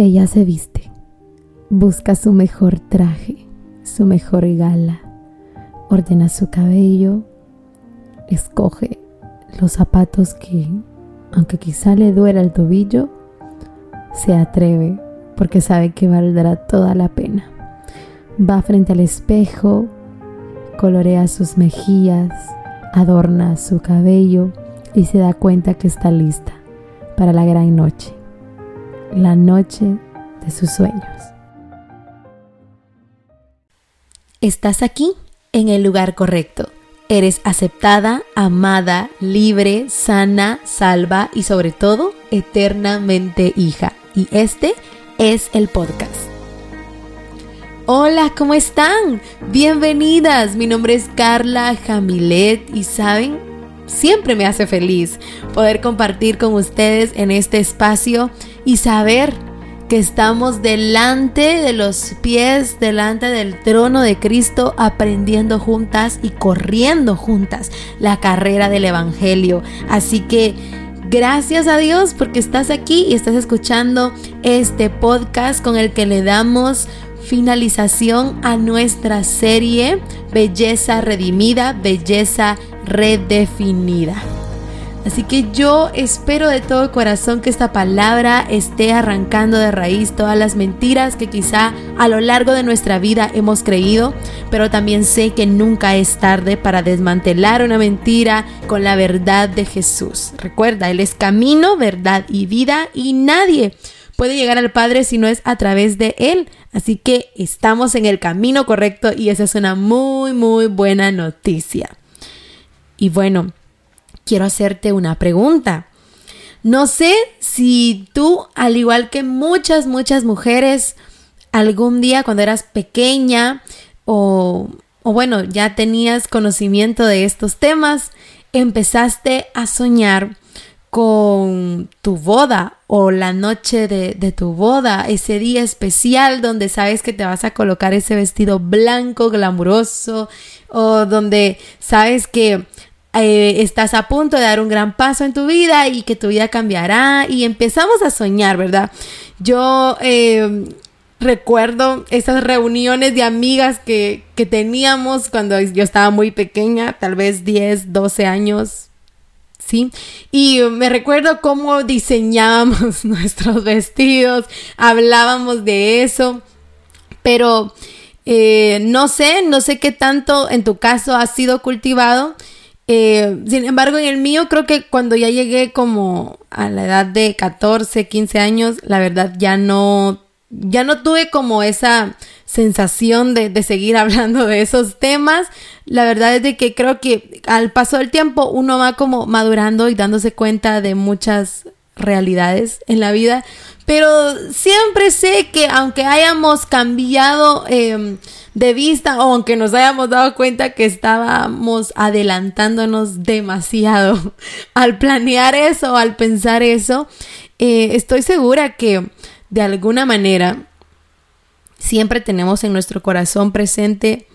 Ella se viste, busca su mejor traje, su mejor gala, ordena su cabello, escoge los zapatos que, aunque quizá le duela el tobillo, se atreve porque sabe que valdrá toda la pena. Va frente al espejo, colorea sus mejillas, adorna su cabello y se da cuenta que está lista para la gran noche, la noche de sus sueños. Estás aquí en el lugar correcto. Eres aceptada, amada, libre, sana, salva y sobre todo eternamente hija. Y este es el podcast. Hola, ¿cómo están? Bienvenidas. Mi nombre es Carla Jamilet y saben, siempre me hace feliz poder compartir con ustedes en este espacio y saber que estamos delante de los pies, delante del trono de Cristo, aprendiendo juntas y corriendo juntas la carrera del Evangelio. Así que gracias a Dios porque estás aquí y estás escuchando este podcast con el que le damos finalización a nuestra serie Belleza Redimida, Belleza Redefinida. Así que yo espero de todo corazón que esta palabra esté arrancando de raíz todas las mentiras que quizá a lo largo de nuestra vida hemos creído, pero también sé que nunca es tarde para desmantelar una mentira con la verdad de Jesús. Recuerda, Él es camino, verdad y vida y nadie puede llegar al Padre si no es a través de Él. Así que estamos en el camino correcto y esa es una muy, muy buena noticia. Y bueno, quiero hacerte una pregunta. No sé si tú, al igual que muchas, muchas mujeres, algún día cuando eras pequeña o, bueno, ya tenías conocimiento de estos temas, empezaste a soñar con tu boda o la noche de, de, tu boda, ese día especial donde sabes que te vas a colocar ese vestido blanco, glamuroso, o donde sabes que eh, estás a punto de dar un gran paso en tu vida y que tu vida cambiará y empezamos a soñar, ¿verdad? Yo eh, recuerdo esas reuniones de amigas que, que teníamos cuando yo estaba muy pequeña, tal vez 10, 12 años, ¿sí? Y me recuerdo cómo diseñábamos nuestros vestidos, hablábamos de eso, pero eh, no sé, no sé qué tanto en tu caso ha sido cultivado. Eh, sin embargo, en el mío creo que cuando ya llegué como a la edad de 14, 15 años, la verdad ya no, ya no tuve como esa sensación de, de, seguir hablando de esos temas. La verdad es de que creo que al paso del tiempo uno va como madurando y dándose cuenta de muchas realidades en la vida. Pero siempre sé que aunque hayamos cambiado eh, de vista o aunque nos hayamos dado cuenta que estábamos adelantándonos demasiado al planear eso, al pensar eso, eh, estoy segura que de alguna manera siempre tenemos en nuestro corazón presente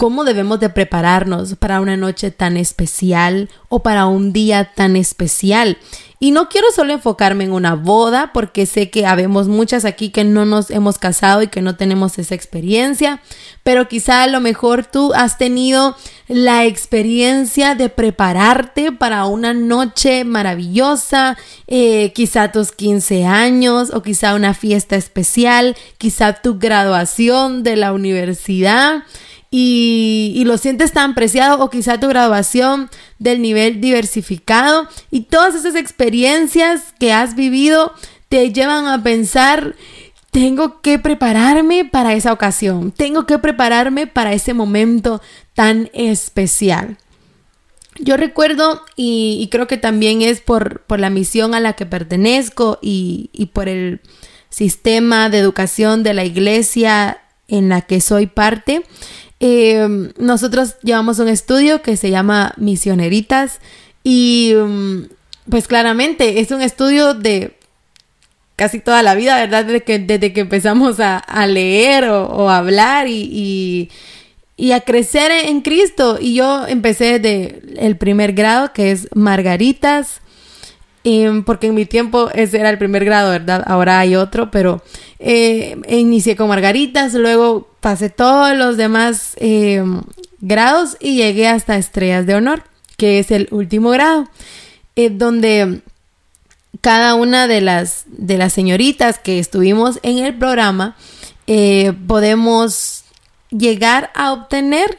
cómo debemos de prepararnos para una noche tan especial o para un día tan especial. Y no quiero solo enfocarme en una boda, porque sé que habemos muchas aquí que no nos hemos casado y que no tenemos esa experiencia, pero quizá a lo mejor tú has tenido la experiencia de prepararte para una noche maravillosa, eh, quizá tus 15 años o quizá una fiesta especial, quizá tu graduación de la universidad y, lo sientes tan preciado o quizá tu graduación del nivel diversificado y todas esas experiencias que has vivido te llevan a pensar tengo que prepararme para esa ocasión, tengo que prepararme para ese momento tan especial. Yo recuerdo, y, creo que también es por, por, la misión a la que pertenezco y, y por el sistema de educación de la iglesia en la que soy parte, eh, nosotros llevamos un estudio que se llama Misioneritas y mm, pues claramente es un estudio de casi toda la vida, ¿verdad? Desde que, desde empezamos a, leer o, hablar y, a crecer en Cristo. Y yo empecé de el primer grado, que es Margaritas. Em, porque en mi tiempo ese era el primer grado, ¿verdad? Ahora hay otro, pero eh, inicié con margaritas, luego pasé todos los demás em, grados y llegué hasta estrellas de honor, que es el último grado, eh, donde cada una de las, de las señoritas que estuvimos en el programa eh, podemos llegar a obtener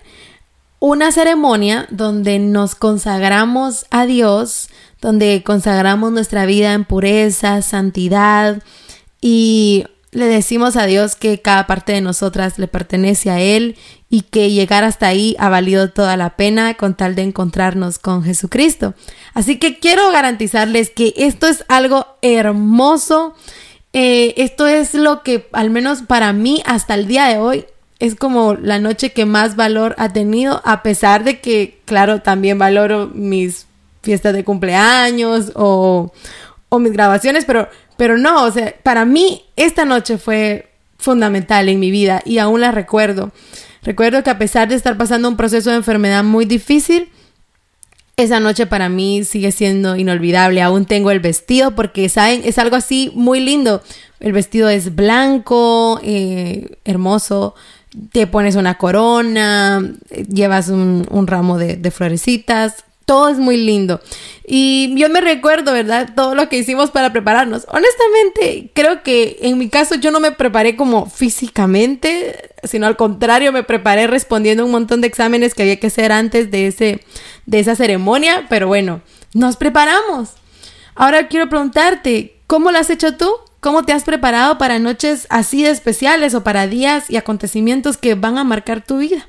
una ceremonia donde nos consagramos a Dios, donde consagramos nuestra vida en pureza, santidad y le decimos a Dios que cada parte de nosotras le pertenece a Él y que llegar hasta ahí ha valido toda la pena con tal de encontrarnos con Jesucristo. Así que quiero garantizarles que esto es algo hermoso. Eh, esto es lo que al menos para mí hasta el día de hoy es como la noche que más valor ha tenido, a pesar de que, claro, también valoro mis fiestas de cumpleaños o, o mis grabaciones, pero, pero no, o sea, para mí esta noche fue fundamental en mi vida y aún la recuerdo. Recuerdo que a pesar de estar pasando un proceso de enfermedad muy difícil, esa noche para mí sigue siendo inolvidable. Aún tengo el vestido porque, ¿saben? Es algo así muy lindo. El vestido es blanco, eh, hermoso. Te pones una corona, llevas un, ramo de, de florecitas todo es muy lindo. Y yo me recuerdo, ¿verdad? Todo lo que hicimos para prepararnos. Honestamente, creo que en mi caso yo no me preparé como físicamente, sino al contrario, me preparé respondiendo un montón de exámenes que había que hacer antes de, ese, de esa ceremonia. Pero bueno, nos preparamos. Ahora quiero preguntarte, ¿cómo lo has hecho tú? ¿Cómo te has preparado para noches así de especiales o para días y acontecimientos que van a marcar tu vida?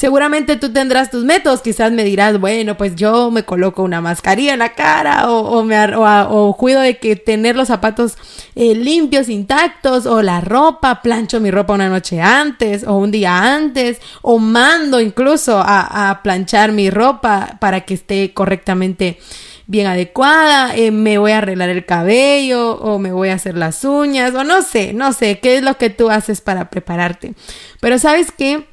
Seguramente tú tendrás tus métodos, quizás me dirás, bueno, pues yo me coloco una mascarilla en la cara o, me, o, cuido de que tener los zapatos eh, limpios, intactos o la ropa, plancho mi ropa una noche antes o un día antes o mando incluso a, planchar mi ropa para que esté correctamente bien adecuada, eh, me voy a arreglar el cabello o me voy a hacer las uñas o no sé, no sé, qué es lo que tú haces para prepararte. Pero sabes qué,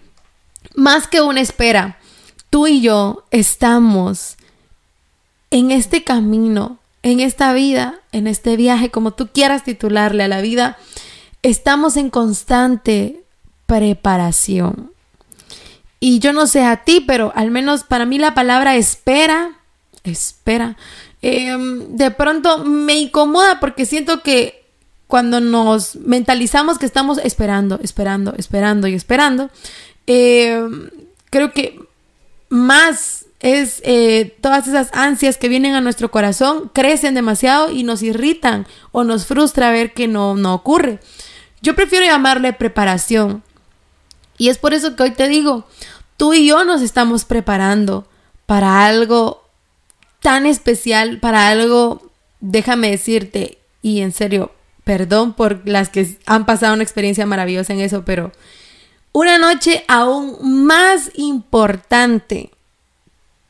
más que una espera, tú y yo estamos en este camino, en esta vida, en este viaje, como tú quieras titularle a la vida, estamos en constante preparación. Y yo no sé a ti, pero al menos para mí la palabra espera, espera, em, de pronto me incomoda porque siento que cuando nos mentalizamos que estamos esperando, esperando, esperando y esperando, eh, creo que más es eh, todas esas ansias que vienen a nuestro corazón crecen demasiado y nos irritan o nos frustra ver que no, no ocurre. Yo prefiero llamarle preparación. Y es por eso que hoy te digo, tú y yo nos estamos preparando para algo tan especial, para algo, déjame decirte, y en serio, perdón por las que han pasado una experiencia maravillosa en eso, pero una noche aún más importante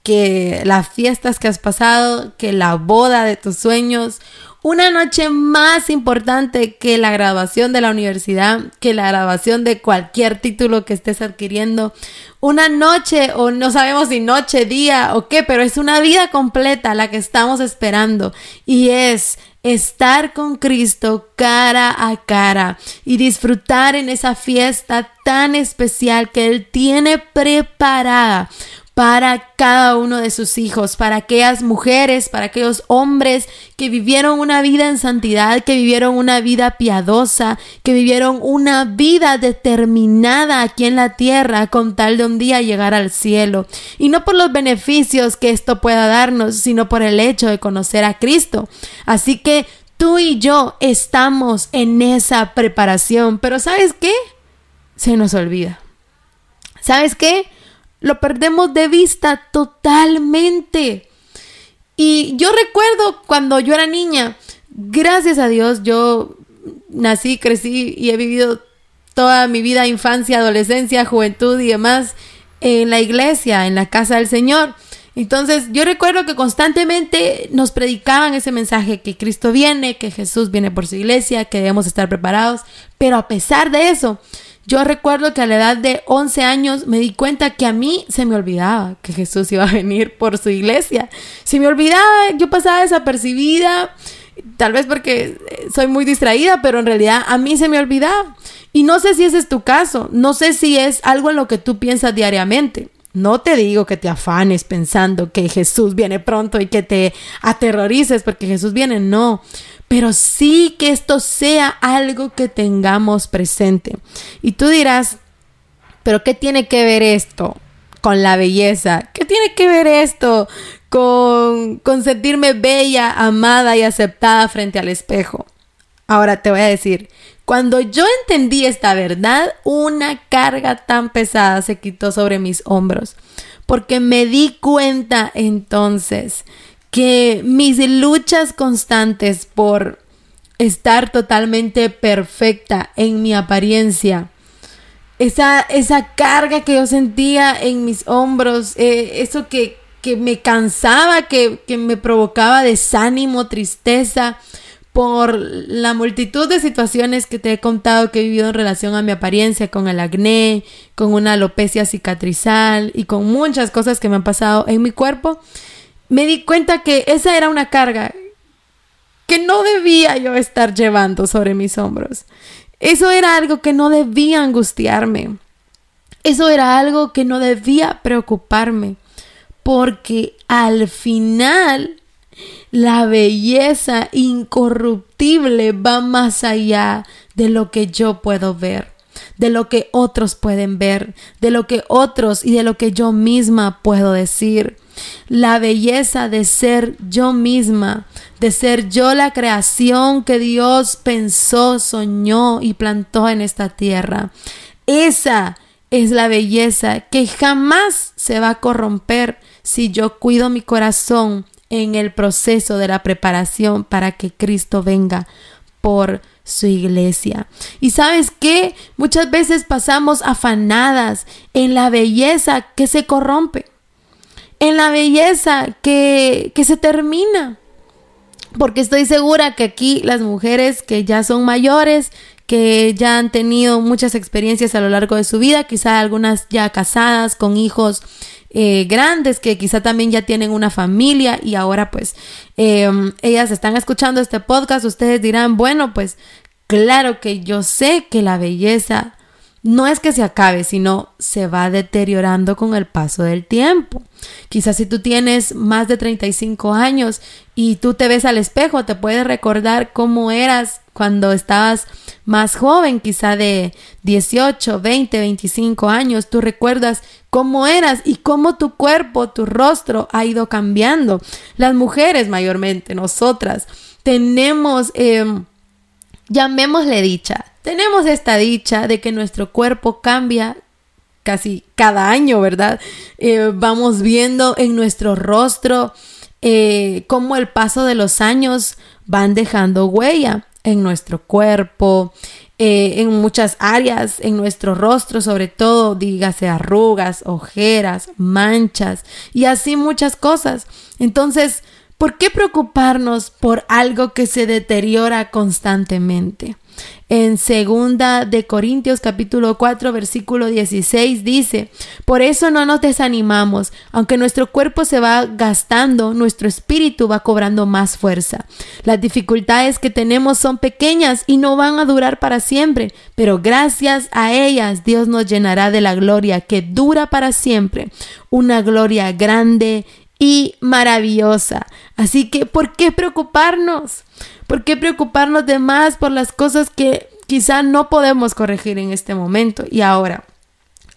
que las fiestas que has pasado, que la boda de tus sueños, una noche más importante que la graduación de la universidad, que la graduación de cualquier título que estés adquiriendo, una noche o no sabemos si noche, día o qué, pero es una vida completa la que estamos esperando y es estar con Cristo cara a cara y disfrutar en esa fiesta tan especial que Él tiene preparada para cada uno de sus hijos, para aquellas mujeres, para aquellos hombres que vivieron una vida en santidad, que vivieron una vida piadosa, que vivieron una vida determinada aquí en la tierra con tal de un día llegar al cielo. Y no por los beneficios que esto pueda darnos, sino por el hecho de conocer a Cristo. Así que tú y yo estamos en esa preparación, pero ¿sabes qué? Se nos olvida. ¿Sabes qué? Lo perdemos de vista totalmente. Y yo recuerdo cuando yo era niña, gracias a Dios, yo nací, crecí y he vivido toda mi vida, infancia, adolescencia, juventud y demás en la iglesia, en la casa del Señor. Entonces yo recuerdo que constantemente nos predicaban ese mensaje que Cristo viene, que Jesús viene por su iglesia, que debemos estar preparados, pero a pesar de eso, Yo recuerdo que a la edad de 11 años me di cuenta que a mí se me olvidaba que Jesús iba a venir por su iglesia. Se me olvidaba, yo pasaba desapercibida, tal vez porque soy muy distraída, pero en realidad a mí se me olvidaba. Y no sé si ese es tu caso, no sé si es algo en lo que tú piensas diariamente. No te digo que te afanes pensando que Jesús viene pronto y que te aterrorices porque Jesús viene, no pero sí que esto sea algo que tengamos presente. Y tú dirás, pero ¿qué tiene que ver esto con la belleza? ¿Qué tiene que ver esto con, con sentirme bella, amada y aceptada frente al espejo? Ahora te voy a decir, cuando yo entendí esta verdad, una carga tan pesada se quitó sobre mis hombros, porque me di cuenta entonces que mis luchas constantes por estar totalmente perfecta en mi apariencia, esa, esa carga que yo sentía en mis hombros, eh, eso que, me cansaba, que, que me provocaba desánimo, tristeza, por la multitud de situaciones que te he contado que he vivido en relación a mi apariencia, con el acné, con una alopecia cicatrizal y con muchas cosas que me han pasado en mi cuerpo, me di cuenta que esa era una carga que no debía yo estar llevando sobre mis hombros. Eso era algo que no debía angustiarme. Eso era algo que no debía preocuparme. Porque al final la belleza incorruptible va más allá de lo que yo puedo ver, de lo que otros pueden ver, de lo que otros y de lo que yo misma puedo decir la belleza de ser yo misma, de ser yo la creación que Dios pensó, soñó y plantó en esta tierra. Esa es la belleza que jamás se va a corromper si yo cuido mi corazón en el proceso de la preparación para que Cristo venga por su iglesia. Y sabes que muchas veces pasamos afanadas en la belleza que se corrompe en la belleza que, que se termina. Porque estoy segura que aquí las mujeres que ya son mayores, que ya han tenido muchas experiencias a lo largo de su vida, quizá algunas ya casadas con hijos eh, grandes que quizá también ya tienen una familia y ahora pues em, ellas están escuchando este podcast, ustedes dirán, bueno pues claro que yo sé que la belleza no es que se acabe, sino se va deteriorando con el paso del tiempo. Quizás si tú tienes más de 35 años y tú te ves al espejo, te puedes recordar cómo eras cuando estabas más joven, quizá de 18, 20, 25 años, tú recuerdas cómo eras y cómo tu cuerpo, tu rostro ha ido cambiando. Las mujeres mayormente, nosotras, tenemos, em, llamémosle dicha, tenemos esta dicha de que nuestro cuerpo cambia casi cada año, ¿verdad? Eh, vamos viendo en nuestro rostro eh, cómo el paso de los años van dejando huella en nuestro cuerpo, eh, en muchas áreas, en nuestro rostro, sobre todo, dígase arrugas, ojeras, manchas y así muchas cosas. Entonces, ¿por qué preocuparnos por algo que se deteriora constantemente? En segunda de Corintios capítulo 4 versículo 16 dice, por eso no nos desanimamos, aunque nuestro cuerpo se va gastando, nuestro espíritu va cobrando más fuerza. Las dificultades que tenemos son pequeñas y no van a durar para siempre, pero gracias a ellas Dios nos llenará de la gloria que dura para siempre, una gloria grande y maravillosa. Así que, ¿por qué preocuparnos? ¿Por qué preocuparnos de más por las cosas que quizá no podemos corregir en este momento? Y ahora,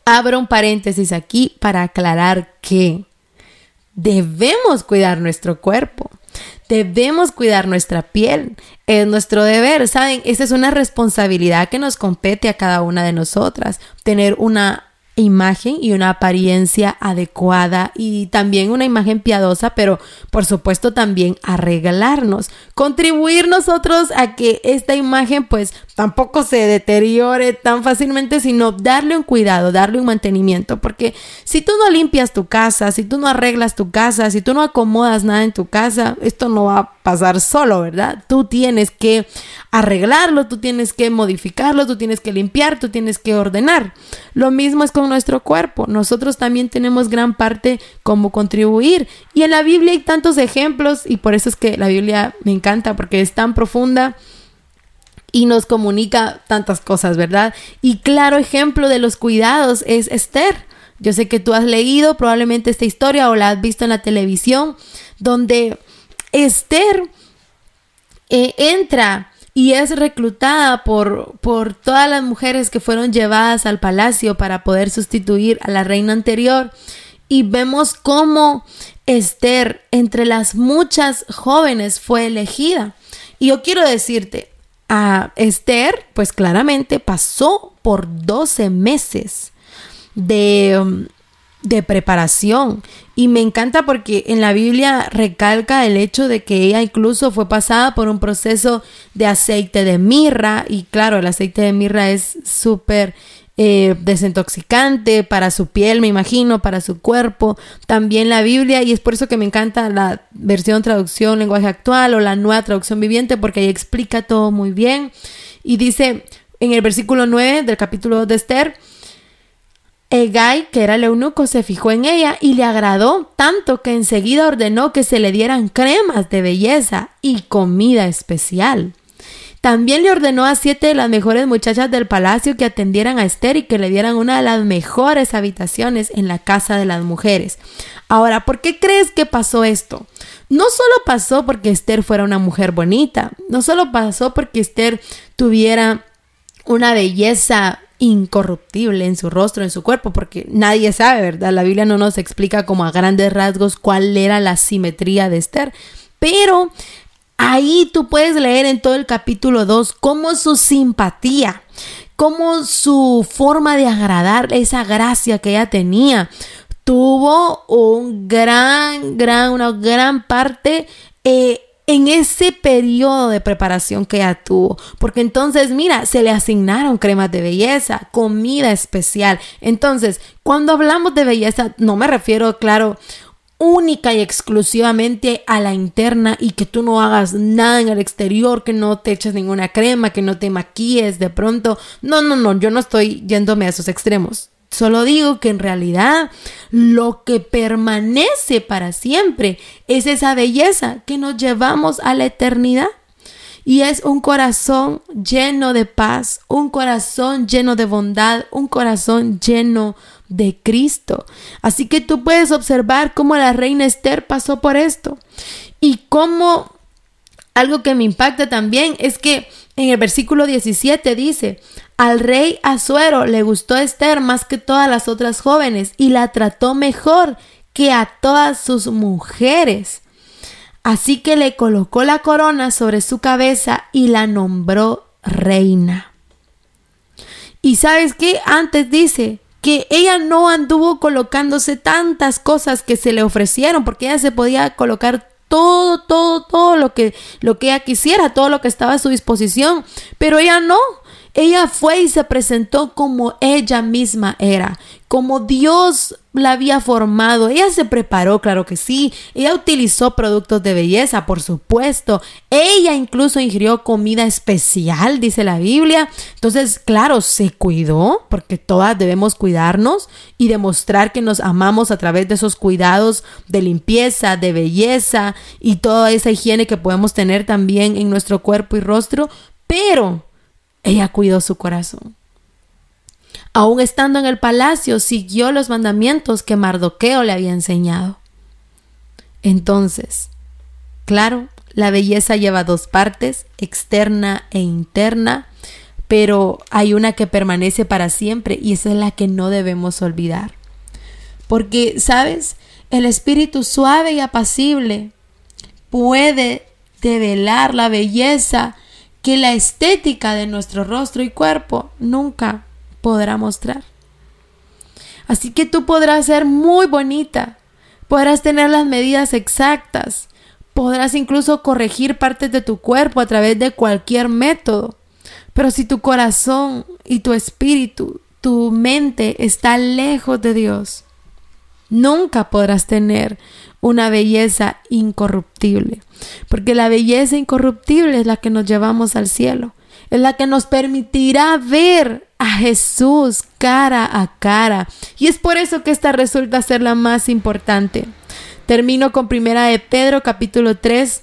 abro un paréntesis aquí para aclarar que debemos cuidar nuestro cuerpo. Debemos cuidar nuestra piel. Es nuestro deber, ¿saben? Esa es una responsabilidad que nos compete a cada una de nosotras. Tener una imagen y una apariencia adecuada y también una imagen piadosa, pero por supuesto también arreglarnos, contribuir nosotros a que esta imagen pues tampoco se deteriore tan fácilmente, sino darle un cuidado, darle un mantenimiento, porque si tú no limpias tu casa, si tú no arreglas tu casa, si tú no acomodas nada en tu casa, esto no va a pasar solo, ¿verdad? Tú tienes que arreglarlo, tú tienes que modificarlo, tú tienes que limpiar, tú tienes que ordenar. Lo mismo es con nuestro cuerpo. Nosotros también tenemos gran parte como contribuir. Y en la Biblia hay tantos ejemplos y por eso es que la Biblia me encanta porque es tan profunda y nos comunica tantas cosas, ¿verdad? Y claro ejemplo de los cuidados es Esther. Yo sé que tú has leído probablemente esta historia o la has visto en la televisión, donde Esther eh, entra y es reclutada por, por todas las mujeres que fueron llevadas al palacio para poder sustituir a la reina anterior. Y vemos cómo Esther, entre las muchas jóvenes, fue elegida. Y yo quiero decirte, a Esther, pues claramente pasó por 12 meses de, de preparación. Y me encanta porque en la Biblia recalca el hecho de que ella incluso fue pasada por un proceso de aceite de mirra. Y claro, el aceite de mirra es súper eh, desintoxicante para su piel, me imagino, para su cuerpo. También la Biblia, y es por eso que me encanta la versión traducción lenguaje actual o la nueva traducción viviente, porque ahí explica todo muy bien. Y dice en el versículo 9 del capítulo de Esther, Egay, que era el eunuco, se fijó en ella y le agradó tanto que enseguida ordenó que se le dieran cremas de belleza y comida especial. También le ordenó a siete de las mejores muchachas del palacio que atendieran a Esther y que le dieran una de las mejores habitaciones en la casa de las mujeres. Ahora, ¿por qué crees que pasó esto? No solo pasó porque Esther fuera una mujer bonita, no solo pasó porque Esther tuviera una belleza incorruptible en su rostro, en su cuerpo, porque nadie sabe, ¿verdad? La Biblia no nos explica como a grandes rasgos cuál era la simetría de Esther, pero ahí tú puedes leer en todo el capítulo 2 cómo su simpatía, cómo su forma de agradar, esa gracia que ella tenía, tuvo un gran, gran, una gran parte eh, en ese periodo de preparación que ella tuvo. Porque entonces, mira, se le asignaron cremas de belleza, comida especial. Entonces, cuando hablamos de belleza, no me refiero, claro, única y exclusivamente a la interna y que tú no hagas nada en el exterior, que no te eches ninguna crema, que no te maquilles de pronto. No, no, no, yo no estoy yéndome a esos extremos. Solo digo que en realidad lo que permanece para siempre es esa belleza que nos llevamos a la eternidad. Y es un corazón lleno de paz, un corazón lleno de bondad, un corazón lleno de Cristo. Así que tú puedes observar cómo la reina Esther pasó por esto. Y cómo algo que me impacta también es que en el versículo 17 dice, al rey Azuero le gustó Esther más que todas las otras jóvenes y la trató mejor que a todas sus mujeres. Así que le colocó la corona sobre su cabeza y la nombró reina. Y sabes qué? Antes dice que ella no anduvo colocándose tantas cosas que se le ofrecieron, porque ella se podía colocar todo, todo, todo lo que, lo que ella quisiera, todo lo que estaba a su disposición, pero ella no, ella fue y se presentó como ella misma era, como Dios la había formado. Ella se preparó, claro que sí. Ella utilizó productos de belleza, por supuesto. Ella incluso ingirió comida especial, dice la Biblia. Entonces, claro, se cuidó, porque todas debemos cuidarnos y demostrar que nos amamos a través de esos cuidados de limpieza, de belleza y toda esa higiene que podemos tener también en nuestro cuerpo y rostro. Pero ella cuidó su corazón. Aún estando en el palacio, siguió los mandamientos que Mardoqueo le había enseñado. Entonces, claro, la belleza lleva dos partes, externa e interna, pero hay una que permanece para siempre y esa es la que no debemos olvidar. Porque, ¿sabes? El espíritu suave y apacible puede develar la belleza que la estética de nuestro rostro y cuerpo nunca podrá mostrar. Así que tú podrás ser muy bonita, podrás tener las medidas exactas, podrás incluso corregir partes de tu cuerpo a través de cualquier método. Pero si tu corazón y tu espíritu, tu mente está lejos de Dios, Nunca podrás tener una belleza incorruptible, porque la belleza incorruptible es la que nos llevamos al cielo, es la que nos permitirá ver a Jesús cara a cara. Y es por eso que esta resulta ser la más importante. Termino con primera de Pedro capítulo 3,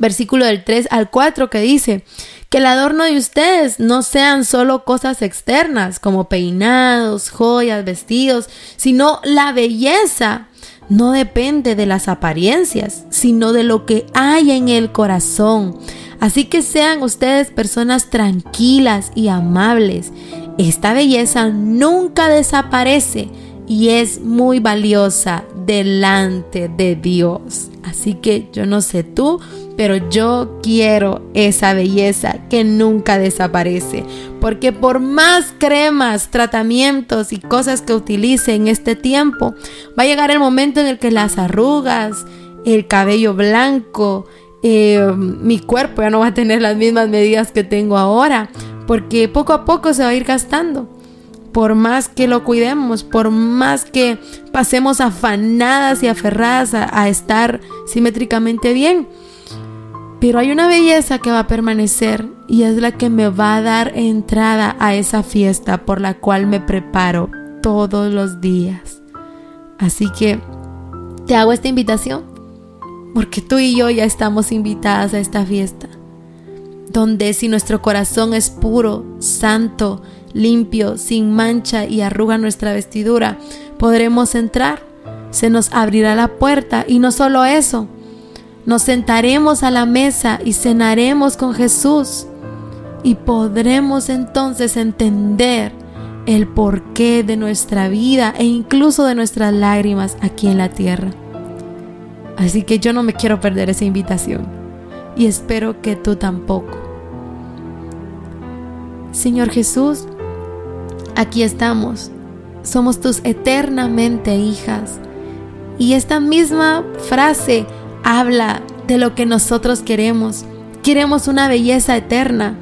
versículo del 3 al 4 que dice, que el adorno de ustedes no sean solo cosas externas como peinados, joyas, vestidos, sino la belleza no depende de las apariencias, sino de lo que hay en el corazón. Así que sean ustedes personas tranquilas y amables. Esta belleza nunca desaparece y es muy valiosa delante de Dios. Así que yo no sé tú, pero yo quiero esa belleza que nunca desaparece. Porque por más cremas, tratamientos y cosas que utilice en este tiempo, va a llegar el momento en el que las arrugas, el cabello blanco, eh, mi cuerpo ya no va a tener las mismas medidas que tengo ahora. Porque poco a poco se va a ir gastando por más que lo cuidemos, por más que pasemos afanadas y aferradas a, estar simétricamente bien. Pero hay una belleza que va a permanecer y es la que me va a dar entrada a esa fiesta por la cual me preparo todos los días. Así que te hago esta invitación porque tú y yo ya estamos invitadas a esta fiesta, donde si nuestro corazón es puro, santo, limpio, sin mancha y arruga nuestra vestidura, podremos entrar. Se nos abrirá la puerta y no solo eso, nos sentaremos a la mesa y cenaremos con Jesús y podremos entonces entender el porqué de nuestra vida e incluso de nuestras lágrimas aquí en la tierra. Así que yo no me quiero perder esa invitación y espero que tú tampoco. Señor Jesús, aquí estamos. Somos tus eternamente hijas. Y esta misma frase habla de lo que nosotros queremos. Queremos una belleza eterna,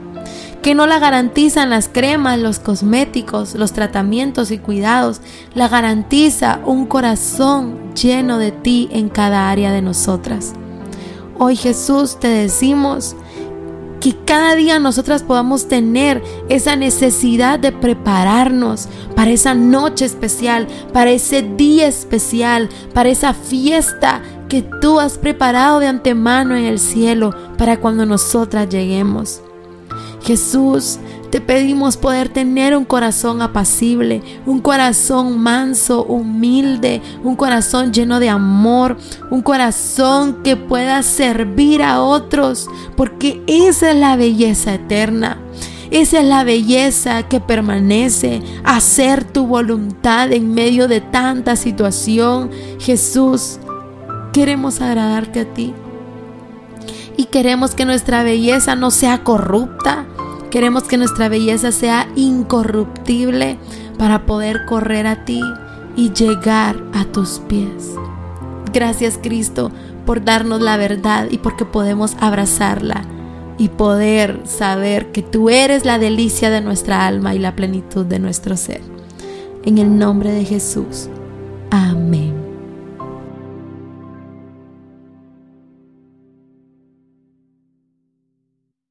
que no la garantizan las cremas, los cosméticos, los tratamientos y cuidados. La garantiza un corazón lleno de ti en cada área de nosotras. Hoy Jesús te decimos, que cada día nosotras podamos tener esa necesidad de prepararnos para esa noche especial, para ese día especial, para esa fiesta que tú has preparado de antemano en el cielo para cuando nosotras lleguemos. Jesús, te pedimos poder tener un corazón apacible, un corazón manso, humilde, un corazón lleno de amor, un corazón que pueda servir a otros, porque esa es la belleza eterna. Esa es la belleza que permanece, hacer tu voluntad en medio de tanta situación. Jesús, queremos agradarte a ti. Y queremos que nuestra belleza no sea corrupta, Queremos que nuestra belleza sea incorruptible para poder correr a ti y llegar a tus pies. Gracias Cristo por darnos la verdad y porque podemos abrazarla y poder saber que tú eres la delicia de nuestra alma y la plenitud de nuestro ser. En el nombre de Jesús. Amén.